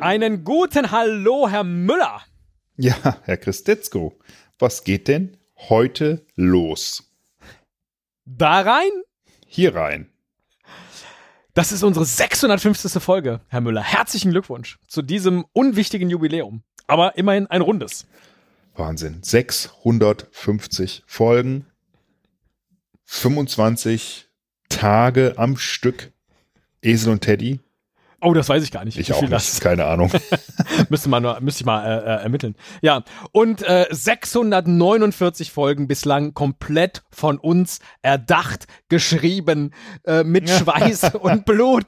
Einen guten Hallo, Herr Müller. Ja, Herr Christetzko, was geht denn heute los? Da rein? Hier rein. Das ist unsere 650. Folge, Herr Müller. Herzlichen Glückwunsch zu diesem unwichtigen Jubiläum. Aber immerhin ein rundes. Wahnsinn. 650 Folgen, 25 Tage am Stück. Esel und Teddy. Oh, das weiß ich gar nicht. Ich auch nicht. Das? Keine Ahnung. müsste man nur, müsste ich mal äh, äh, ermitteln. Ja, und äh, 649 Folgen bislang komplett von uns erdacht, geschrieben, äh, mit Schweiß und Blut.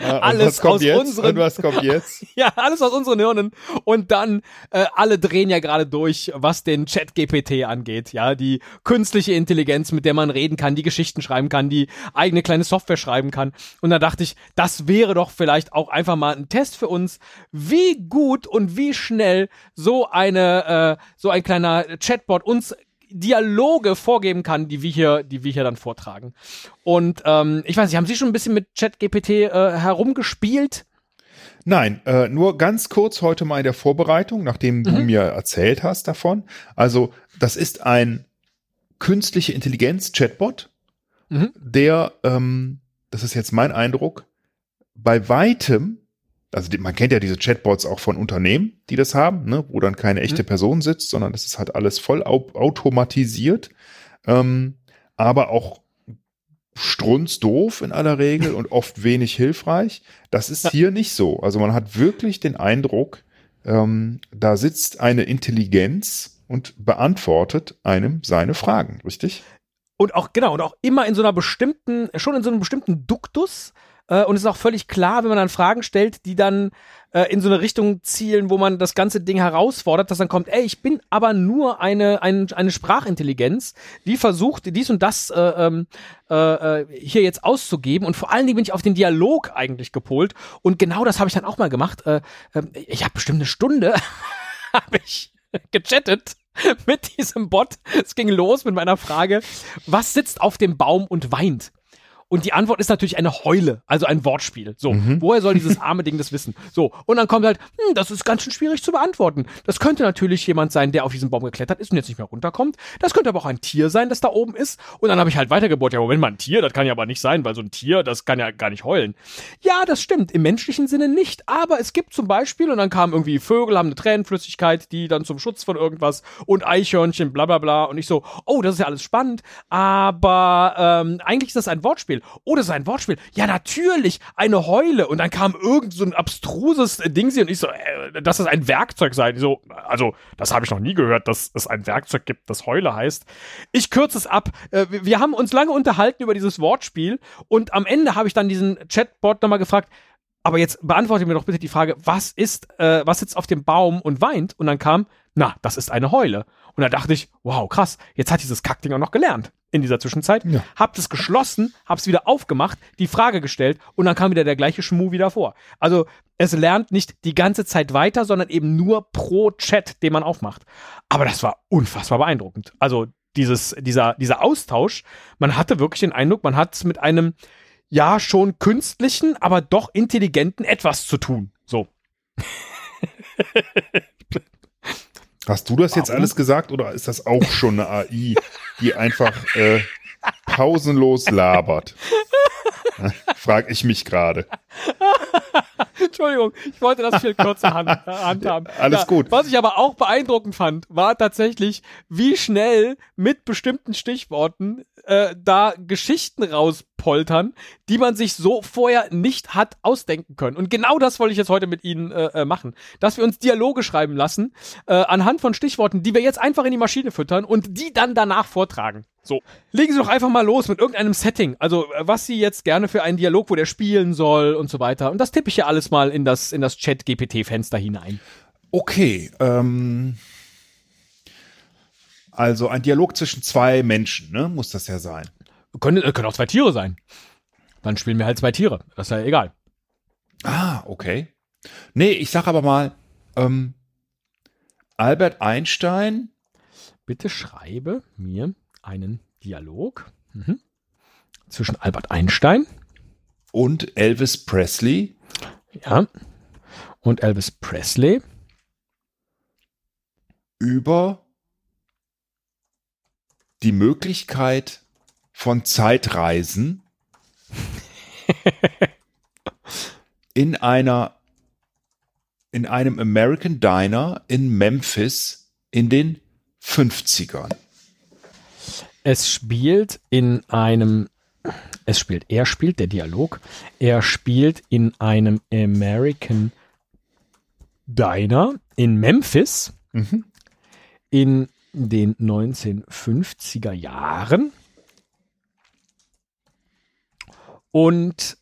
Ja, alles aus jetzt? unseren. Und was kommt jetzt? ja, alles aus unseren Hirnen. Und dann äh, alle drehen ja gerade durch, was den Chat GPT angeht. Ja, die künstliche Intelligenz, mit der man reden kann, die Geschichten schreiben kann, die eigene kleine Software schreiben kann. Und da dachte ich, das wäre doch vielleicht vielleicht auch einfach mal ein Test für uns, wie gut und wie schnell so eine, äh, so ein kleiner Chatbot uns Dialoge vorgeben kann, die wir hier, die wir hier dann vortragen. Und ähm, ich weiß nicht, haben Sie schon ein bisschen mit ChatGPT äh, herumgespielt? Nein, äh, nur ganz kurz heute mal in der Vorbereitung, nachdem du mhm. mir erzählt hast davon. Also, das ist ein künstliche Intelligenz-Chatbot, mhm. der, ähm, das ist jetzt mein Eindruck, bei weitem, also man kennt ja diese Chatbots auch von Unternehmen, die das haben, ne, wo dann keine echte mhm. Person sitzt, sondern das ist halt alles voll automatisiert, ähm, aber auch strunzdoof in aller Regel und oft wenig hilfreich. Das ist hier nicht so. Also man hat wirklich den Eindruck, ähm, da sitzt eine Intelligenz und beantwortet einem seine Fragen, richtig? Und auch, genau, und auch immer in so einer bestimmten, schon in so einem bestimmten Duktus, äh, und es ist auch völlig klar, wenn man dann Fragen stellt, die dann äh, in so eine Richtung zielen, wo man das ganze Ding herausfordert, dass dann kommt, ey, ich bin aber nur eine, eine, eine Sprachintelligenz, die versucht, dies und das äh, ähm, äh, äh, hier jetzt auszugeben. Und vor allen Dingen bin ich auf den Dialog eigentlich gepolt. Und genau das habe ich dann auch mal gemacht. Äh, äh, ich habe bestimmt eine Stunde, habe ich gechattet mit diesem Bot. Es ging los mit meiner Frage, was sitzt auf dem Baum und weint? Und die Antwort ist natürlich eine Heule, also ein Wortspiel. So, mhm. woher soll dieses arme Ding das wissen? So, und dann kommt halt, hm, das ist ganz schön schwierig zu beantworten. Das könnte natürlich jemand sein, der auf diesen Baum geklettert ist und jetzt nicht mehr runterkommt. Das könnte aber auch ein Tier sein, das da oben ist. Und dann habe ich halt weitergebohrt, ja, Moment mal, ein Tier, das kann ja aber nicht sein, weil so ein Tier, das kann ja gar nicht heulen. Ja, das stimmt, im menschlichen Sinne nicht. Aber es gibt zum Beispiel, und dann kamen irgendwie Vögel, haben eine Tränenflüssigkeit, die dann zum Schutz von irgendwas und Eichhörnchen, bla bla bla. Und ich so, oh, das ist ja alles spannend. Aber ähm, eigentlich ist das ein Wortspiel. Wortspiel. Oh, das ist ein Wortspiel. Ja, natürlich, eine Heule. Und dann kam irgend so ein abstruses Ding und ich so, äh, dass das ein Werkzeug sei. Ich so, also, das habe ich noch nie gehört, dass es ein Werkzeug gibt, das Heule heißt. Ich kürze es ab. Äh, wir haben uns lange unterhalten über dieses Wortspiel und am Ende habe ich dann diesen Chatbot nochmal gefragt, aber jetzt beantworte mir doch bitte die Frage, was ist, äh, was sitzt auf dem Baum und weint? Und dann kam, na, das ist eine Heule. Und da dachte ich, wow, krass, jetzt hat dieses Kackding auch noch gelernt in dieser Zwischenzeit. Ja. Hab das geschlossen, hab's wieder aufgemacht, die Frage gestellt und dann kam wieder der gleiche Schmu wieder vor. Also es lernt nicht die ganze Zeit weiter, sondern eben nur pro Chat, den man aufmacht. Aber das war unfassbar beeindruckend. Also dieses, dieser, dieser Austausch, man hatte wirklich den Eindruck, man hat mit einem ja schon künstlichen, aber doch intelligenten etwas zu tun. So. Hast du das Warum? jetzt alles gesagt oder ist das auch schon eine AI, die einfach äh, pausenlos labert? Frag ich mich gerade. Entschuldigung, ich wollte das viel kürzer hand, handhaben. Alles ja, gut. Was ich aber auch beeindruckend fand, war tatsächlich, wie schnell mit bestimmten Stichworten äh, da Geschichten rauspoltern, die man sich so vorher nicht hat ausdenken können. Und genau das wollte ich jetzt heute mit Ihnen äh, äh, machen. Dass wir uns Dialoge schreiben lassen, äh, anhand von Stichworten, die wir jetzt einfach in die Maschine füttern und die dann danach vortragen. So, legen Sie doch einfach mal los mit irgendeinem Setting. Also, äh, was Sie jetzt gerne für einen Dialog, wo der spielen soll und so weiter. Und das tippe ich ja alles mal in das, in das Chat-GPT-Fenster hinein. Okay, ähm. Also ein Dialog zwischen zwei Menschen, ne? Muss das ja sein. Können, äh, können auch zwei Tiere sein. Dann spielen wir halt zwei Tiere. Das ist ja egal. Ah, okay. Nee, ich sag aber mal, ähm, Albert Einstein. Bitte schreibe mir einen Dialog mhm. zwischen Albert Einstein und Elvis Presley. Ja. Und Elvis Presley über die Möglichkeit von Zeitreisen in einer in einem American Diner in Memphis in den 50ern. Es spielt in einem es spielt, er spielt der Dialog, er spielt in einem American Diner in Memphis mhm. in den 1950er Jahren. Und,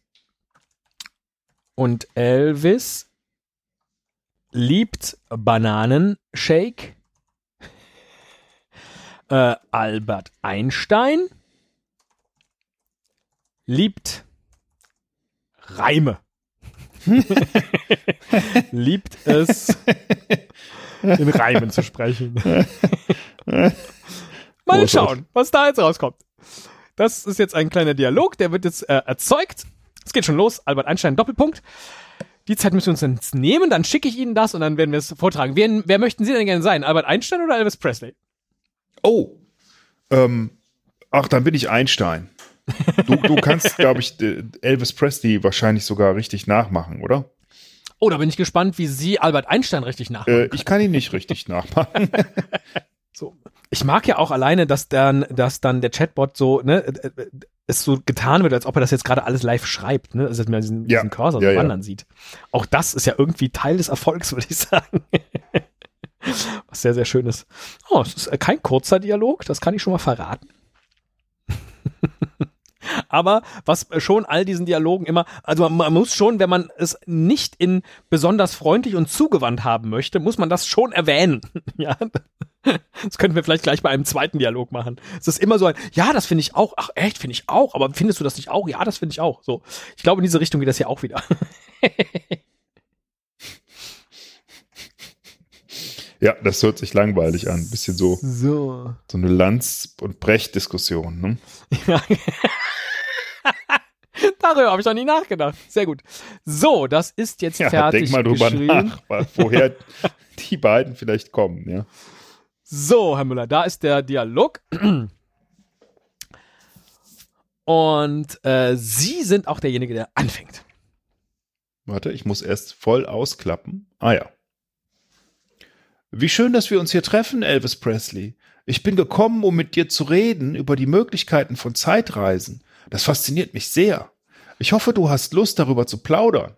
und Elvis liebt Bananenshake. Äh, Albert Einstein liebt Reime. liebt es, in Reimen zu sprechen. Mal schauen, was da jetzt rauskommt. Das ist jetzt ein kleiner Dialog, der wird jetzt äh, erzeugt. Es geht schon los. Albert Einstein, Doppelpunkt. Die Zeit müssen wir uns jetzt nehmen, dann schicke ich Ihnen das und dann werden wir es vortragen. Wer, wer möchten Sie denn gerne sein? Albert Einstein oder Elvis Presley? Oh, ähm, ach, dann bin ich Einstein. Du, du kannst, glaube ich, Elvis Presley wahrscheinlich sogar richtig nachmachen, oder? Oh, da bin ich gespannt, wie Sie Albert Einstein richtig nachmachen. Äh, ich kann ihn nicht richtig nachmachen. so. Ich mag ja auch alleine, dass dann, dass dann der Chatbot so, ne, äh, äh, es so getan wird, als ob er das jetzt gerade alles live schreibt, ne? Also dass man diesen, ja. diesen Cursor ja, so wandern ja. sieht. Auch das ist ja irgendwie Teil des Erfolgs, würde ich sagen. Was sehr, sehr schön ist. Oh, es ist kein kurzer Dialog, das kann ich schon mal verraten. Aber was schon all diesen Dialogen immer, also man, muss schon, wenn man es nicht in besonders freundlich und zugewandt haben möchte, muss man das schon erwähnen. ja. Das könnten wir vielleicht gleich bei einem zweiten Dialog machen. Es ist immer so ein, ja, das finde ich auch. Ach, echt, finde ich auch. Aber findest du das nicht auch? Ja, das finde ich auch. So. Ich glaube, in diese Richtung geht das ja auch wieder. Ja, das hört sich langweilig an. Bisschen so, so. so eine Lanz- und Brecht-Diskussion. Ne? Ja. Darüber habe ich noch nie nachgedacht. Sehr gut. So, das ist jetzt ja, fertig. Denk mal drüber nach, woher die beiden vielleicht kommen, ja. So, Herr Müller, da ist der Dialog. Und äh, Sie sind auch derjenige, der anfängt. Warte, ich muss erst voll ausklappen. Ah ja. Wie schön, dass wir uns hier treffen, Elvis Presley. Ich bin gekommen, um mit dir zu reden über die Möglichkeiten von Zeitreisen. Das fasziniert mich sehr. Ich hoffe, du hast Lust, darüber zu plaudern.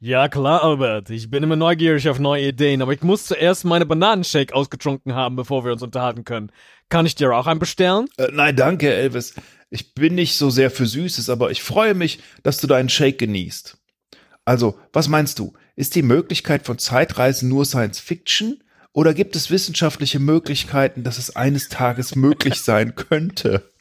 Ja, klar, Albert. Ich bin immer neugierig auf neue Ideen, aber ich muss zuerst meine Bananenshake ausgetrunken haben, bevor wir uns unterhalten können. Kann ich dir auch einen bestellen? Äh, nein, danke, Elvis. Ich bin nicht so sehr für Süßes, aber ich freue mich, dass du deinen Shake genießt. Also, was meinst du? Ist die Möglichkeit von Zeitreisen nur Science Fiction? Oder gibt es wissenschaftliche Möglichkeiten, dass es eines Tages möglich sein könnte?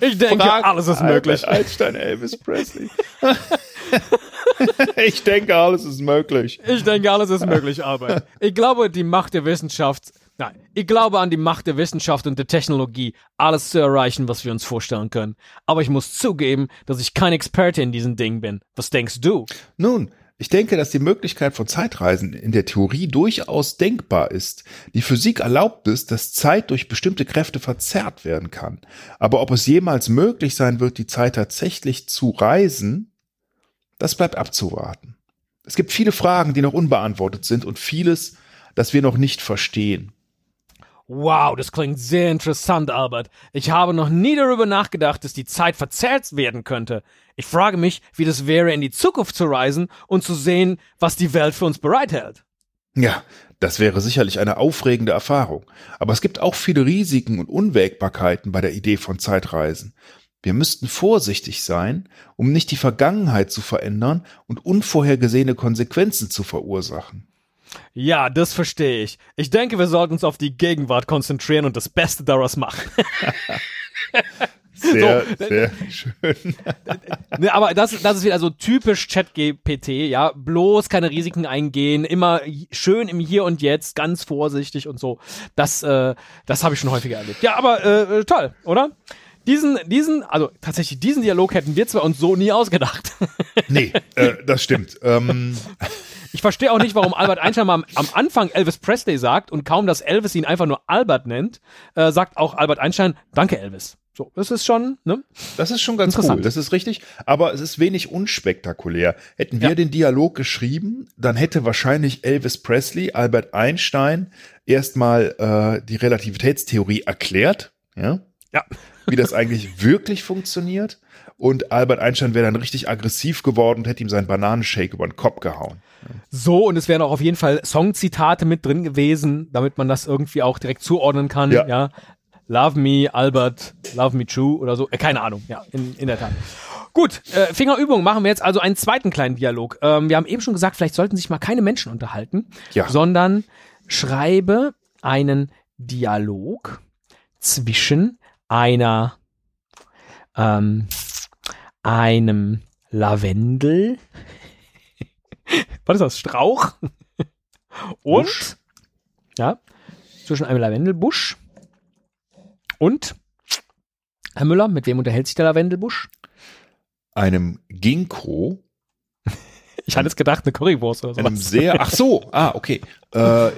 Ich denke, Frag alles ist möglich. Albert Einstein, Elvis Presley. ich denke, alles ist möglich. Ich denke, alles ist möglich, Albert. Ich glaube, die Macht der Wissenschaft, nein, ich glaube an die Macht der Wissenschaft und der Technologie, alles zu erreichen, was wir uns vorstellen können. Aber ich muss zugeben, dass ich kein Experte in diesen Dingen bin. Was denkst du? Nun, ich denke, dass die Möglichkeit von Zeitreisen in der Theorie durchaus denkbar ist. Die Physik erlaubt es, dass Zeit durch bestimmte Kräfte verzerrt werden kann. Aber ob es jemals möglich sein wird, die Zeit tatsächlich zu reisen, das bleibt abzuwarten. Es gibt viele Fragen, die noch unbeantwortet sind und vieles, das wir noch nicht verstehen. Wow, das klingt sehr interessant, Albert. Ich habe noch nie darüber nachgedacht, dass die Zeit verzerrt werden könnte. Ich frage mich, wie das wäre, in die Zukunft zu reisen und zu sehen, was die Welt für uns bereithält. Ja, das wäre sicherlich eine aufregende Erfahrung. Aber es gibt auch viele Risiken und Unwägbarkeiten bei der Idee von Zeitreisen. Wir müssten vorsichtig sein, um nicht die Vergangenheit zu verändern und unvorhergesehene Konsequenzen zu verursachen. Ja, das verstehe ich. Ich denke, wir sollten uns auf die Gegenwart konzentrieren und das Beste daraus machen. Sehr, so, sehr schön. ne, aber das, das ist wieder so typisch ChatGPT, ja. Bloß keine Risiken eingehen, immer schön im Hier und Jetzt, ganz vorsichtig und so. Das, äh, das habe ich schon häufiger erlebt. Ja, aber äh, toll, oder? Diesen, diesen, also tatsächlich diesen Dialog hätten wir zwar uns so nie ausgedacht. nee, äh, das stimmt. Ähm. Ich verstehe auch nicht, warum Albert Einstein am, am, Anfang Elvis Presley sagt und kaum, dass Elvis ihn einfach nur Albert nennt, äh, sagt auch Albert Einstein, danke Elvis. So, das ist schon, ne? Das ist schon ganz cool, das ist richtig, aber es ist wenig unspektakulär. Hätten wir ja. den Dialog geschrieben, dann hätte wahrscheinlich Elvis Presley, Albert Einstein erstmal äh, die Relativitätstheorie erklärt, ja? Ja. Wie das eigentlich wirklich funktioniert. Und Albert Einstein wäre dann richtig aggressiv geworden und hätte ihm seinen Bananenshake über den Kopf gehauen. So, und es wären auch auf jeden Fall Songzitate mit drin gewesen, damit man das irgendwie auch direkt zuordnen kann. Ja. ja. Love Me, Albert, Love Me True oder so. Äh, keine Ahnung, ja, in, in der Tat. Gut, äh, Fingerübung machen wir jetzt also einen zweiten kleinen Dialog. Ähm, wir haben eben schon gesagt, vielleicht sollten sich mal keine Menschen unterhalten, ja. sondern schreibe einen Dialog zwischen einer ähm, einem Lavendel. Was ist das? Strauch? Und Busch. ja, zwischen einem Lavendelbusch und, Herr Müller, mit wem unterhält sich der Lavendelbusch? Einem Ginkgo. Ich hatte jetzt gedacht, eine Currywurst oder so. Einem sehr, ach so, ah, okay. Äh,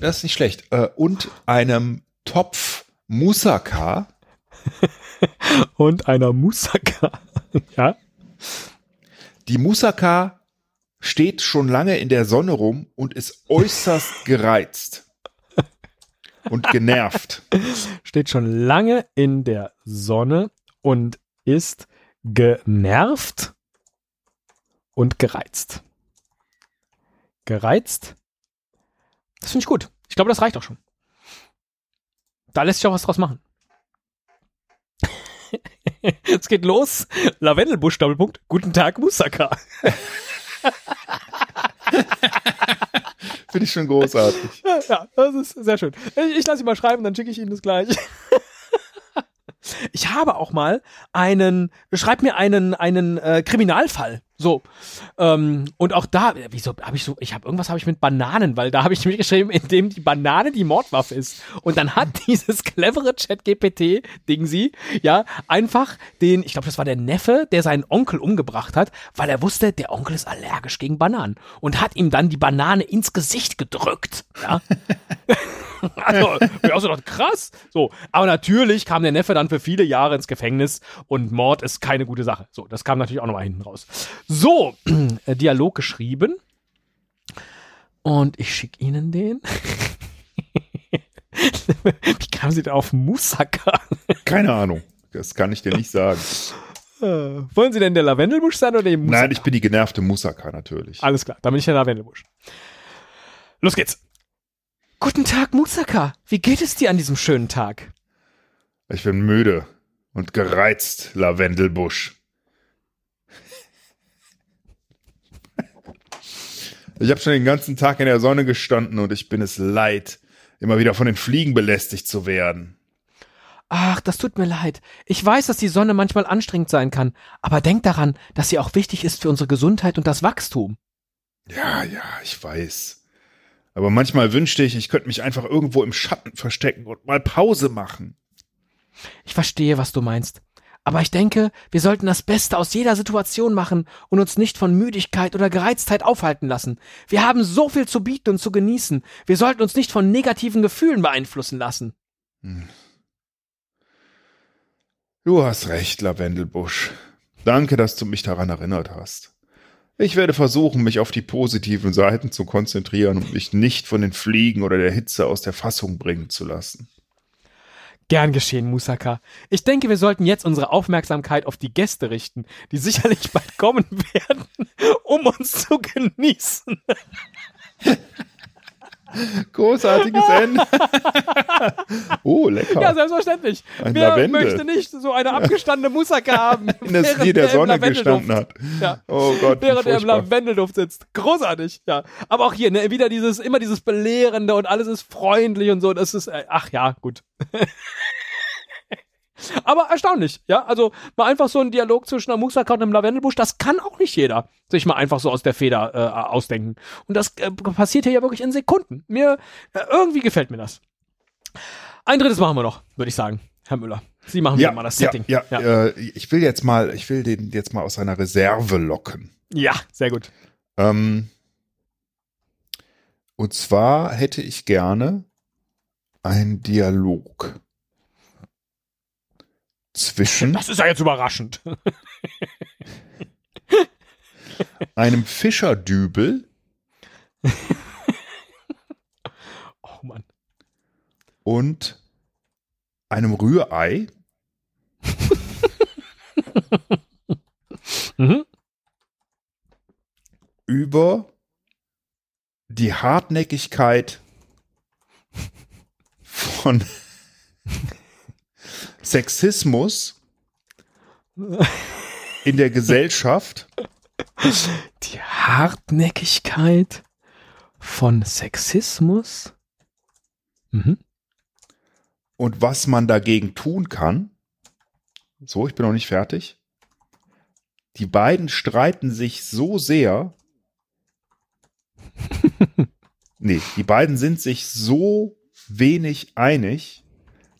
das ist nicht schlecht. Äh, und einem Topf Moussaka. und einer Moussaka. ja. Die Moussaka steht schon lange in der Sonne rum und ist äußerst gereizt und genervt. Steht schon lange in der Sonne und ist genervt und gereizt. Gereizt. Das finde ich gut. Ich glaube, das reicht auch schon. Da lässt sich auch was draus machen. Es geht los. Lavendelbusch, Doppelpunkt. Guten Tag, Musaka. Finde ich schon großartig. Ja, das ist sehr schön. Ich, ich lasse ihn mal schreiben, dann schicke ich Ihnen das gleich. Ich habe auch mal einen, schreib mir einen, einen äh, Kriminalfall. So. Ähm, und auch da, wieso habe ich so, ich habe irgendwas habe ich mit Bananen, weil da habe ich nämlich geschrieben, in dem die Banane die Mordwaffe ist. Und dann hat dieses clevere Chat-GPT-Ding sie, ja, einfach den, ich glaube, das war der Neffe, der seinen Onkel umgebracht hat, weil er wusste, der Onkel ist allergisch gegen Bananen. Und hat ihm dann die Banane ins Gesicht gedrückt. Ja. also, ich auch so gedacht, krass. So, aber natürlich kam der Neffe dann für viele Jahre ins Gefängnis und Mord ist keine gute Sache. So, das kam natürlich auch nochmal hinten raus. So, äh, Dialog geschrieben. Und ich schicke Ihnen den. Wie kamen Sie da auf Musaka? Keine Ahnung. Das kann ich dir nicht sagen. Äh, wollen Sie denn der Lavendelbusch sein oder der Musaka? Nein, ich bin die genervte Musaka natürlich. Alles klar, dann bin ich der Lavendelbusch. Los geht's. Guten Tag, Musaka. Wie geht es dir an diesem schönen Tag? Ich bin müde und gereizt, Lavendelbusch. Ich habe schon den ganzen Tag in der Sonne gestanden und ich bin es leid, immer wieder von den Fliegen belästigt zu werden. Ach, das tut mir leid. Ich weiß, dass die Sonne manchmal anstrengend sein kann, aber denk daran, dass sie auch wichtig ist für unsere Gesundheit und das Wachstum. Ja, ja, ich weiß. Aber manchmal wünschte ich, ich könnte mich einfach irgendwo im Schatten verstecken und mal Pause machen. Ich verstehe, was du meinst. Aber ich denke, wir sollten das Beste aus jeder Situation machen und uns nicht von Müdigkeit oder Gereiztheit aufhalten lassen. Wir haben so viel zu bieten und zu genießen. Wir sollten uns nicht von negativen Gefühlen beeinflussen lassen. Hm. Du hast recht, Lavendelbusch. Danke, dass du mich daran erinnert hast. Ich werde versuchen, mich auf die positiven Seiten zu konzentrieren und mich nicht von den Fliegen oder der Hitze aus der Fassung bringen zu lassen. Gern geschehen, Musaka. Ich denke, wir sollten jetzt unsere Aufmerksamkeit auf die Gäste richten, die sicherlich bald kommen werden, um uns zu genießen. Großartiges Ende. oh, lecker. Ja, selbstverständlich. Ein Wer Lavendel. möchte nicht so eine abgestandene Moussaka haben, In während die der er im Sonne gestanden hat. Ja. Oh Gott, Während er im. Lavendelduft sitzt. Großartig, ja. Aber auch hier, ne, wieder dieses, immer dieses Belehrende und alles ist freundlich und so. Das ist, äh, ach ja, gut. Aber erstaunlich, ja. Also mal einfach so ein Dialog zwischen einer Moussaka und einem Lavendelbusch, das kann auch nicht jeder sich mal einfach so aus der Feder äh, ausdenken. Und das äh, passiert hier ja wirklich in Sekunden. Mir, äh, irgendwie gefällt mir das. Ein drittes machen wir noch, würde ich sagen, Herr Müller. Sie machen Ja, mal das ja, Setting. ja, Äh, ich will jetzt mal, ich will den jetzt mal aus seiner Reserve locken. ja sehr gut. Ähm, und zwar hätte ich gerne einen Dialog zwischen Das ist ja jetzt überraschend. einem Fischerdübel Oh Mann. und einem Rührei Mhm. über die Hartnäckigkeit von Sexismus in der Gesellschaft Die Hartnäckigkeit von Sexismus. Mhm. und was man dagegen tun kann. So, ich bin noch nicht fertig. Die beiden streiten sich so sehr. nee, die beiden sind sich so wenig einig,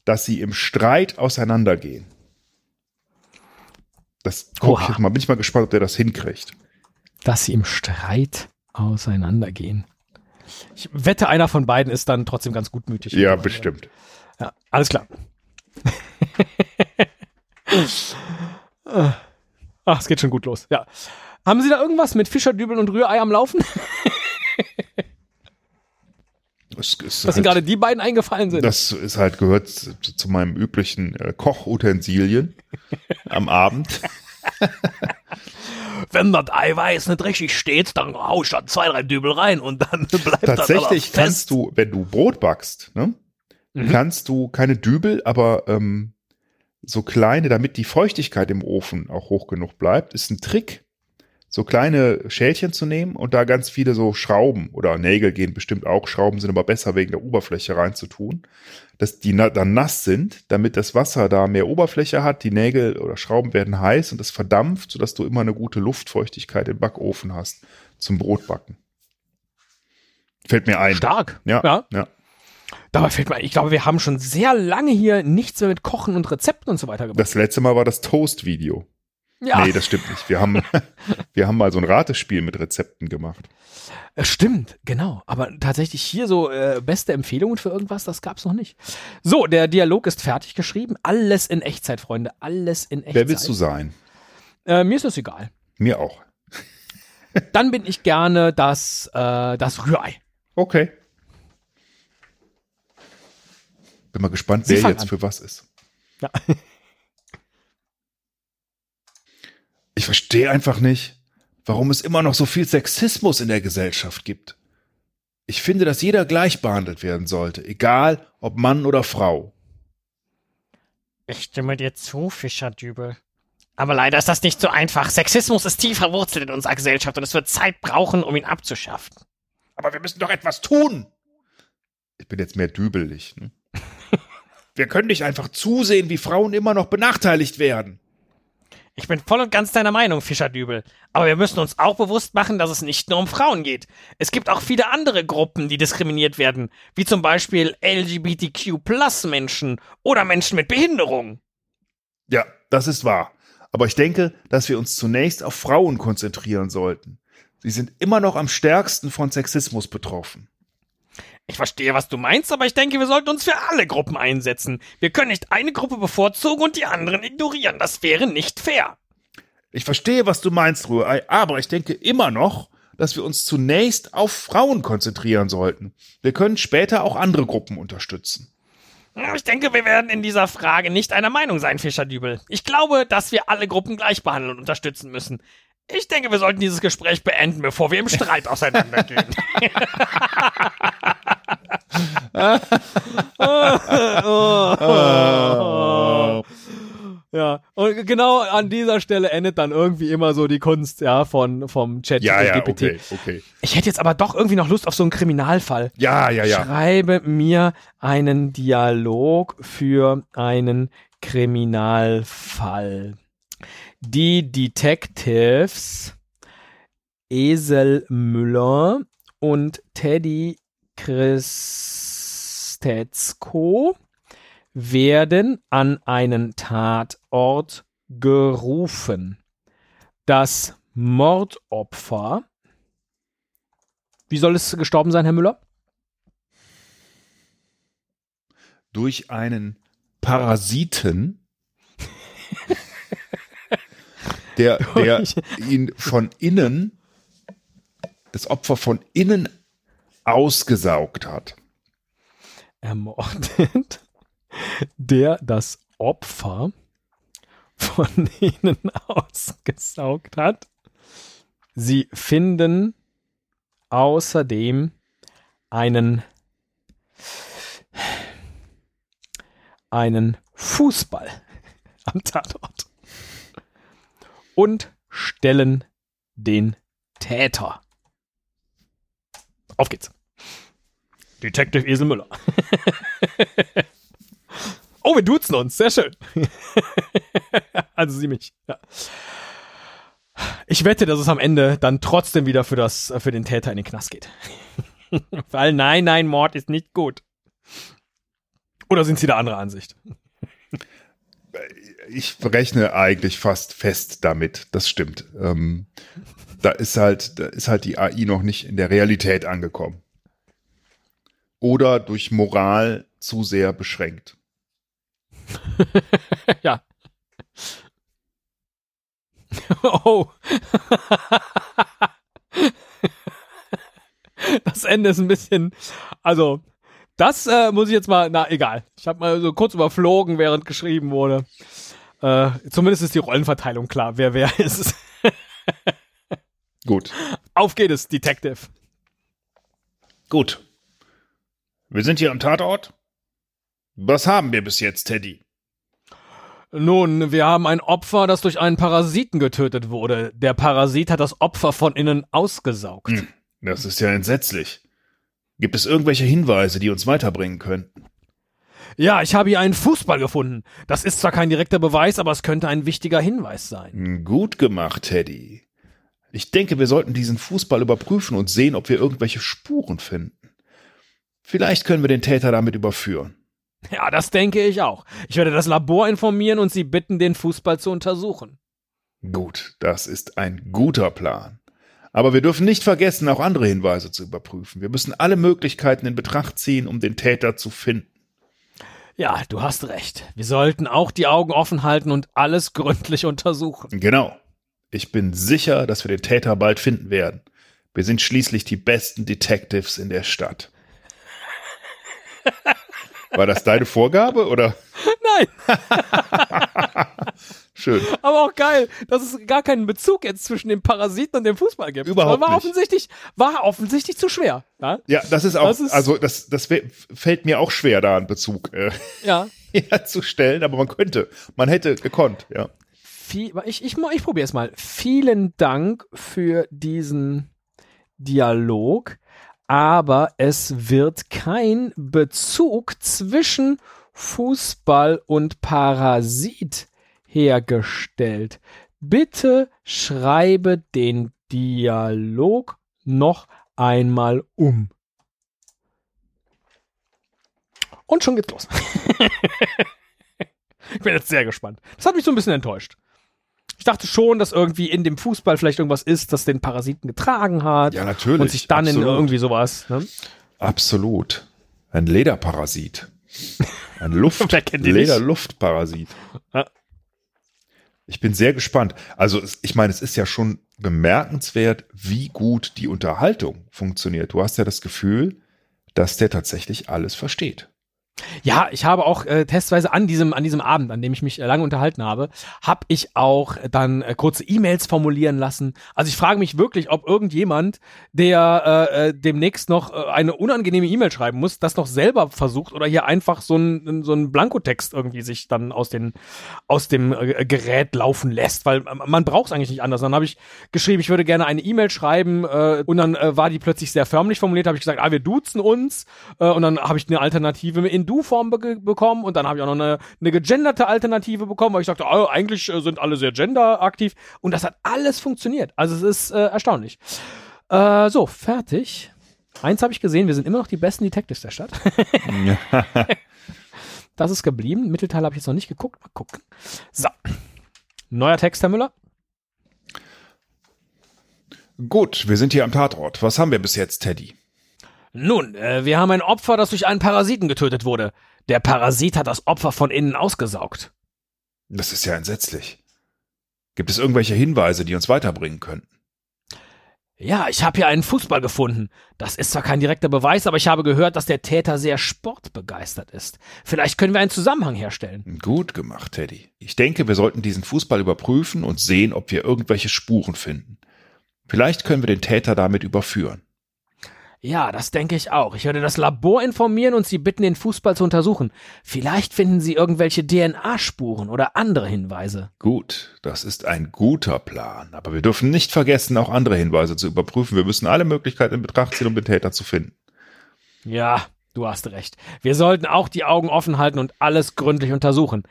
dass sie im Streit auseinandergehen. Das guck ich jetzt mal, bin ich mal gespannt, ob der das hinkriegt. Dass sie im Streit auseinandergehen. Ich wette, einer von beiden ist dann trotzdem ganz gutmütig. Ja, bestimmt. Ja, alles klar. Ach, es geht schon gut los. Ja. Haben Sie da irgendwas mit Fischerdübel und Rührei am Laufen? Es ist Dass halt- gerade die beiden eingefallen sind? Das ist halt gehört zu, zu meinem üblichen äh, Kochutensilien am Abend. Wenn das Eiweiß nicht richtig steht, dann hau ich da zwei, drei Dübel rein und dann bleibt Tatsächlich das kannst du, wenn du Brot backst, ne, Mhm. kannst du keine Dübel, aber ähm, so kleine, damit die Feuchtigkeit im Ofen auch hoch genug bleibt, ist ein Trick, so kleine Schälchen zu nehmen und da ganz viele so Schrauben oder Nägel gehen bestimmt auch, Schrauben sind aber besser wegen der Oberfläche reinzutun, dass die na dann nass sind, damit das Wasser da mehr Oberfläche hat, die Nägel oder Schrauben werden heiß und es verdampft, sodass du immer eine gute Luftfeuchtigkeit im Backofen hast zum Brotbacken. Fällt mir ein. Stark. Ja, ja. ja. Dabei fällt mir, ich glaube, wir haben schon sehr lange hier nichts mehr mit Kochen und Rezepten und so weiter gemacht. Das letzte Mal war das Toast-Video. Ja, Nee, das stimmt nicht. Wir haben, wir haben mal so ein Ratespiel mit Rezepten gemacht. äh, stimmt, genau. Aber tatsächlich hier so äh, beste Empfehlungen für irgendwas, das gab's noch nicht. So, der Dialog ist fertig geschrieben. Alles in Echtzeit, Freunde. Alles in Echtzeit. Wer willst du sein? Äh, mir ist das egal. Mir auch. Dann bin ich gerne das, äh, das Rührei. Okay. Bin mal gespannt, Sie wer jetzt an. für was ist. Ja. Ich verstehe einfach nicht, warum es immer noch so viel Sexismus in der Gesellschaft gibt. Ich finde, dass jeder gleich behandelt werden sollte, egal ob Mann oder Frau. Ich stimme dir zu, Fischerdübel. Aber leider ist das nicht so einfach. Sexismus ist tief verwurzelt in unserer Gesellschaft und es wird Zeit brauchen, um ihn abzuschaffen. Aber wir müssen doch etwas tun. Ich bin jetzt mehr dübelig. Ne? wir können nicht einfach zusehen, wie Frauen immer noch benachteiligt werden. Ich bin voll und ganz deiner Meinung, Fischerdübel. Aber wir müssen uns auch bewusst machen, dass es nicht nur um Frauen geht. Es gibt auch viele andere Gruppen, die diskriminiert werden, wie zum Beispiel LGBTQ-Plus-Menschen oder Menschen mit Behinderung. Ja, das ist wahr. Aber ich denke, dass wir uns zunächst auf Frauen konzentrieren sollten. Sie sind immer noch am stärksten von Sexismus betroffen. Ich verstehe, was du meinst, aber ich denke, wir sollten uns für alle Gruppen einsetzen. Wir können nicht eine Gruppe bevorzugen und die anderen ignorieren. Das wäre nicht fair. Ich verstehe, was du meinst, Rührei, aber ich denke immer noch, dass wir uns zunächst auf Frauen konzentrieren sollten. Wir können später auch andere Gruppen unterstützen. Ich denke, wir werden in dieser Frage nicht einer Meinung sein, Fischerdübel. Ich glaube, dass wir alle Gruppen gleich behandeln und unterstützen müssen. Ich denke, wir sollten dieses Gespräch beenden, bevor wir im Streit auseinandergehen. Ja, und genau an dieser Stelle endet dann irgendwie immer so die Kunst, ja, von, vom Chat Ja, ja, GPT. okay, okay. Ich hätte jetzt aber doch irgendwie noch Lust auf so einen Kriminalfall. Ja, ja, ja. Schreibe mir einen Dialog für einen Kriminalfall. Die Detectives Esel Müller und Teddy Christetzko werden an einen Tatort gerufen. Das Mordopfer. Wie soll es gestorben sein, Herr Müller? Durch einen Parasiten, der, der ihn von innen, das Opfer von innen ausgesaugt hat. ermordet, der das Opfer von ihnen ausgesaugt hat. Sie finden außerdem einen einen Fußball am Tatort und stellen den Täter. Auf geht's. Detective Esel Müller. oh, wir duzen uns. Sehr schön. also sie mich. Ja. Ich wette, dass es am Ende dann trotzdem wieder für, das, für den Täter in den Knast geht. Weil nein, nein, Mord ist nicht gut. Oder sind Sie der andere Ansicht? Ich rechne eigentlich fast fest damit, das stimmt. Ähm, da ist halt, da ist halt die AI noch nicht in der Realität angekommen. Oder durch Moral zu sehr beschränkt. ja. Oh. Das Ende ist ein bisschen, also das äh, muss ich jetzt mal, na egal. Ich habe mal so kurz überflogen, während geschrieben wurde. Äh, zumindest ist die Rollenverteilung klar, wer wer ist. Gut. Auf geht es, Detective. Gut. Wir sind hier am Tatort. Was haben wir bis jetzt, Teddy? Nun, wir haben ein Opfer, das durch einen Parasiten getötet wurde. Der Parasit hat das Opfer von innen ausgesaugt. Hm, das ist ja entsetzlich. Gibt es irgendwelche Hinweise, die uns weiterbringen könnten? Ja, ich habe hier einen Fußball gefunden. Das ist zwar kein direkter Beweis, aber es könnte ein wichtiger Hinweis sein. Hm, Gut gemacht, Teddy. Ich denke, wir sollten diesen Fußball überprüfen und sehen, ob wir irgendwelche Spuren finden. Vielleicht können wir den Täter damit überführen. Ja, das denke ich auch. Ich werde das Labor informieren und Sie bitten, den Fußball zu untersuchen. Gut, das ist ein guter Plan. Aber wir dürfen nicht vergessen, auch andere Hinweise zu überprüfen. Wir müssen alle Möglichkeiten in Betracht ziehen, um den Täter zu finden. Ja, du hast recht. Wir sollten auch die Augen offen halten und alles gründlich untersuchen. Genau. Ich bin sicher, dass wir den Täter bald finden werden. Wir sind schließlich die besten Detectives in der Stadt. War das deine Vorgabe oder? Nein, Schön. aber auch geil, dass es gar keinen Bezug jetzt zwischen dem Parasiten und dem Fußball gibt. Überhaupt war nicht. offensichtlich, war offensichtlich zu schwer. Ja, Ja, das ist auch, Das ist- also das, das fällt mir auch schwer, da einen Bezug äh, ja. herzustellen, aber man könnte, man hätte gekonnt, ja. Viel, ich, ich, ich probiere es mal. Vielen Dank für diesen Dialog, aber es wird kein Bezug zwischen Fußball und Parasit hergestellt. Bitte schreibe den Dialog noch einmal um. Und schon geht's los. ich bin jetzt sehr gespannt. Das hat mich so ein bisschen enttäuscht. Ich dachte schon, dass irgendwie in dem Fußball vielleicht irgendwas ist, das den Parasiten getragen hat. Ja, natürlich, Und sich dann in absolut. irgendwie sowas. Ne? Absolut. Ein Lederparasit. Ein Luft? Lederluftparasit. Ich bin sehr gespannt. Also, ich meine, es ist ja schon bemerkenswert, wie gut die Unterhaltung funktioniert. Du hast ja das Gefühl, dass der tatsächlich alles versteht. Ja, ich habe auch äh, testweise an diesem an diesem Abend, an dem ich mich äh, lange unterhalten habe, habe ich auch dann äh, kurze E-Mails formulieren lassen. Also ich frage mich wirklich, ob irgendjemand, der äh, äh, demnächst noch äh, eine unangenehme E-Mail schreiben muss, das noch selber versucht oder hier einfach so ein so ein Blankotext irgendwie sich dann aus den aus dem äh, Gerät laufen lässt, weil äh, man braucht es eigentlich nicht anders. Dann habe ich geschrieben, ich würde gerne eine E-Mail schreiben äh, und dann äh, war die plötzlich sehr förmlich formuliert, habe ich gesagt, ah wir duzen uns äh, und dann habe ich eine Alternative in Du-Form be bekommen und dann habe ich auch noch eine, eine gegenderte Alternative bekommen, weil ich sagte, oh, eigentlich äh, sind alle sehr genderaktiv und das hat alles funktioniert. Also es ist äh, erstaunlich. Äh, so, fertig. Eins habe ich gesehen, wir sind immer noch die besten Detectives der Stadt. das ist geblieben. Mittelteil habe ich jetzt noch nicht geguckt. Mal gucken. So. Neuer Text, Herr Müller. Gut, wir sind hier am Tatort. Was haben wir bis jetzt, Teddy? Nun, äh, wir haben ein Opfer, das durch einen Parasiten getötet wurde. Der Parasit hat das Opfer von innen ausgesaugt. Das ist ja entsetzlich. Gibt es irgendwelche Hinweise, die uns weiterbringen könnten? Ja, ich habe hier einen Fußball gefunden. Das ist zwar kein direkter Beweis, aber ich habe gehört, dass der Täter sehr sportbegeistert ist. Vielleicht können wir einen Zusammenhang herstellen. Gut gemacht, Teddy. Ich denke, wir sollten diesen Fußball überprüfen und sehen, ob wir irgendwelche Spuren finden. Vielleicht können wir den Täter damit überführen. Ja, das denke ich auch. Ich werde das Labor informieren und Sie bitten, den Fußball zu untersuchen. Vielleicht finden Sie irgendwelche DNA-Spuren oder andere Hinweise. Gut, das ist ein guter Plan. Aber wir dürfen nicht vergessen, auch andere Hinweise zu überprüfen. Wir müssen alle Möglichkeiten in Betracht ziehen, um den Täter zu finden. Ja, du hast recht. Wir sollten auch die Augen offen halten und alles gründlich untersuchen.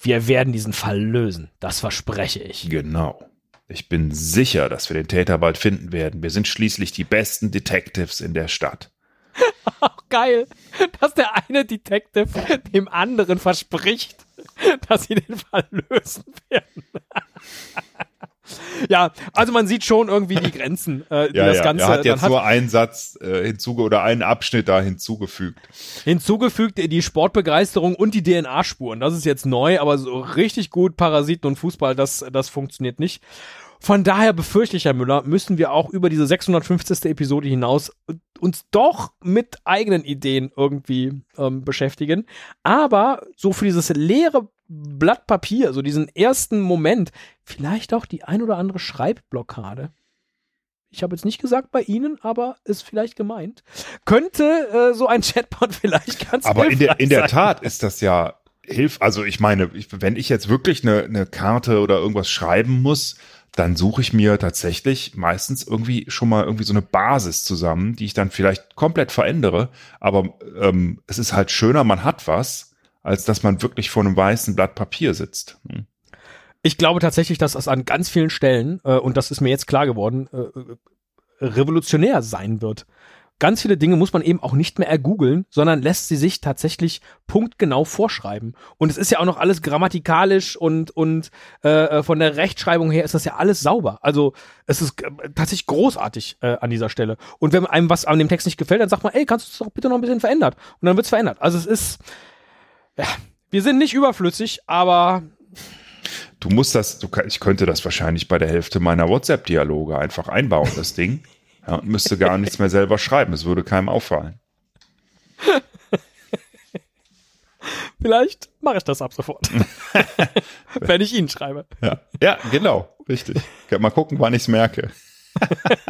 Wir werden diesen Fall lösen. Das verspreche ich. Genau. Ich bin sicher, dass wir den Täter bald finden werden. Wir sind schließlich die besten Detectives in der Stadt. Auch geil, dass der eine Detective dem anderen verspricht, dass sie den Fall lösen werden. ja, also man sieht schon irgendwie die Grenzen, äh, die ja, das ja. Ganze Er hat jetzt dann nur einen Satz äh, hinzuge oder einen Abschnitt da hinzugefügt. hinzugefügt, die Sportbegeisterung und die DNA-Spuren. Das ist jetzt neu, aber so richtig gut Parasiten und Fußball, das, das funktioniert nicht. Von daher befürchte ich, Herr Müller, müssen wir auch über diese 650. Episode hinaus uns doch mit eigenen Ideen irgendwie ähm, beschäftigen. Aber so für dieses leere Blatt Papier, so diesen ersten Moment, vielleicht auch die ein oder andere Schreibblockade. Ich habe jetzt nicht gesagt bei Ihnen, aber ist vielleicht gemeint. Könnte äh, so ein Chatbot vielleicht ganz Aber in der, in der sein. Tat ist das ja hilf. Also ich meine, ich, wenn ich jetzt wirklich eine, eine Karte oder irgendwas schreiben muss, dann suche ich mir tatsächlich meistens irgendwie schon mal irgendwie so eine Basis zusammen, die ich dann vielleicht komplett verändere. Aber ähm, es ist halt schöner, man hat was, als dass man wirklich vor einem weißen Blatt Papier sitzt. Hm. Ich glaube tatsächlich, dass das an ganz vielen Stellen, äh, und das ist mir jetzt klar geworden, äh, revolutionär sein wird. Ganz viele Dinge muss man eben auch nicht mehr ergoogeln, sondern lässt sie sich tatsächlich punktgenau vorschreiben. Und es ist ja auch noch alles grammatikalisch und, und äh, von der Rechtschreibung her ist das ja alles sauber. Also es ist äh, tatsächlich großartig äh, an dieser Stelle. Und wenn einem was an dem Text nicht gefällt, dann sagt man, ey, kannst du es doch bitte noch ein bisschen verändert? Und dann wird's verändert. Also es ist, ja, wir sind nicht überflüssig, aber Du musst das, du, ich könnte das wahrscheinlich bei der Hälfte meiner WhatsApp-Dialoge einfach einbauen, das Ding. Ja, und müsste gar nichts mehr selber schreiben. Es würde keinem auffallen. Vielleicht mache ich das ab sofort. Wenn ich Ihnen schreibe. Ja, ja genau, richtig. Mal gucken, wann ich es merke.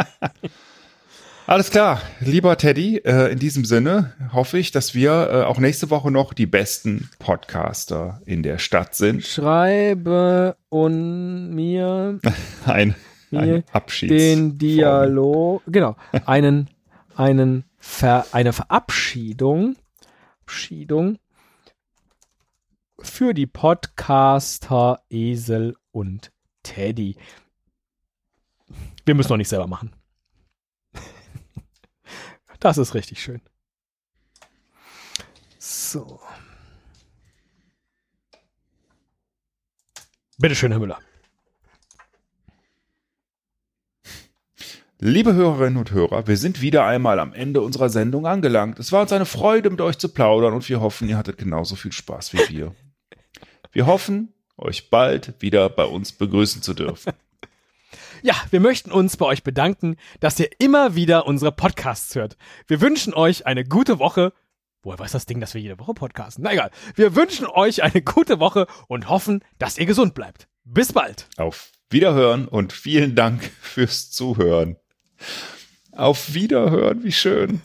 Alles klar, lieber Teddy, äh, in diesem Sinne hoffe ich, dass wir äh, auch nächste Woche noch die besten Podcaster in der Stadt sind. Schreibe und mir Ein, mir ein Abschieds den Dialog, genau, einen, einen Ver, eine Verabschiedung, Verabschiedung für die Podcaster Esel und Teddy. Wir müssen noch nicht selber machen. Das ist richtig schön. So. Bitteschön, Herr Müller. Liebe Hörerinnen und Hörer, wir sind wieder einmal am Ende unserer Sendung angelangt. Es war uns eine Freude, mit euch zu plaudern und wir hoffen, ihr hattet genauso viel Spaß wie wir. Wir hoffen, euch bald wieder bei uns begrüßen zu dürfen. Ja, wir möchten uns bei euch bedanken, dass ihr immer wieder unsere Podcasts hört. Wir wünschen euch eine gute Woche Woher weiß das Ding, dass wir jede Woche podcasten? Na egal. Wir wünschen euch eine gute Woche und hoffen, dass ihr gesund bleibt. Bis bald. Auf Wiederhören und vielen Dank fürs Zuhören. Auf Wiederhören, wie schön.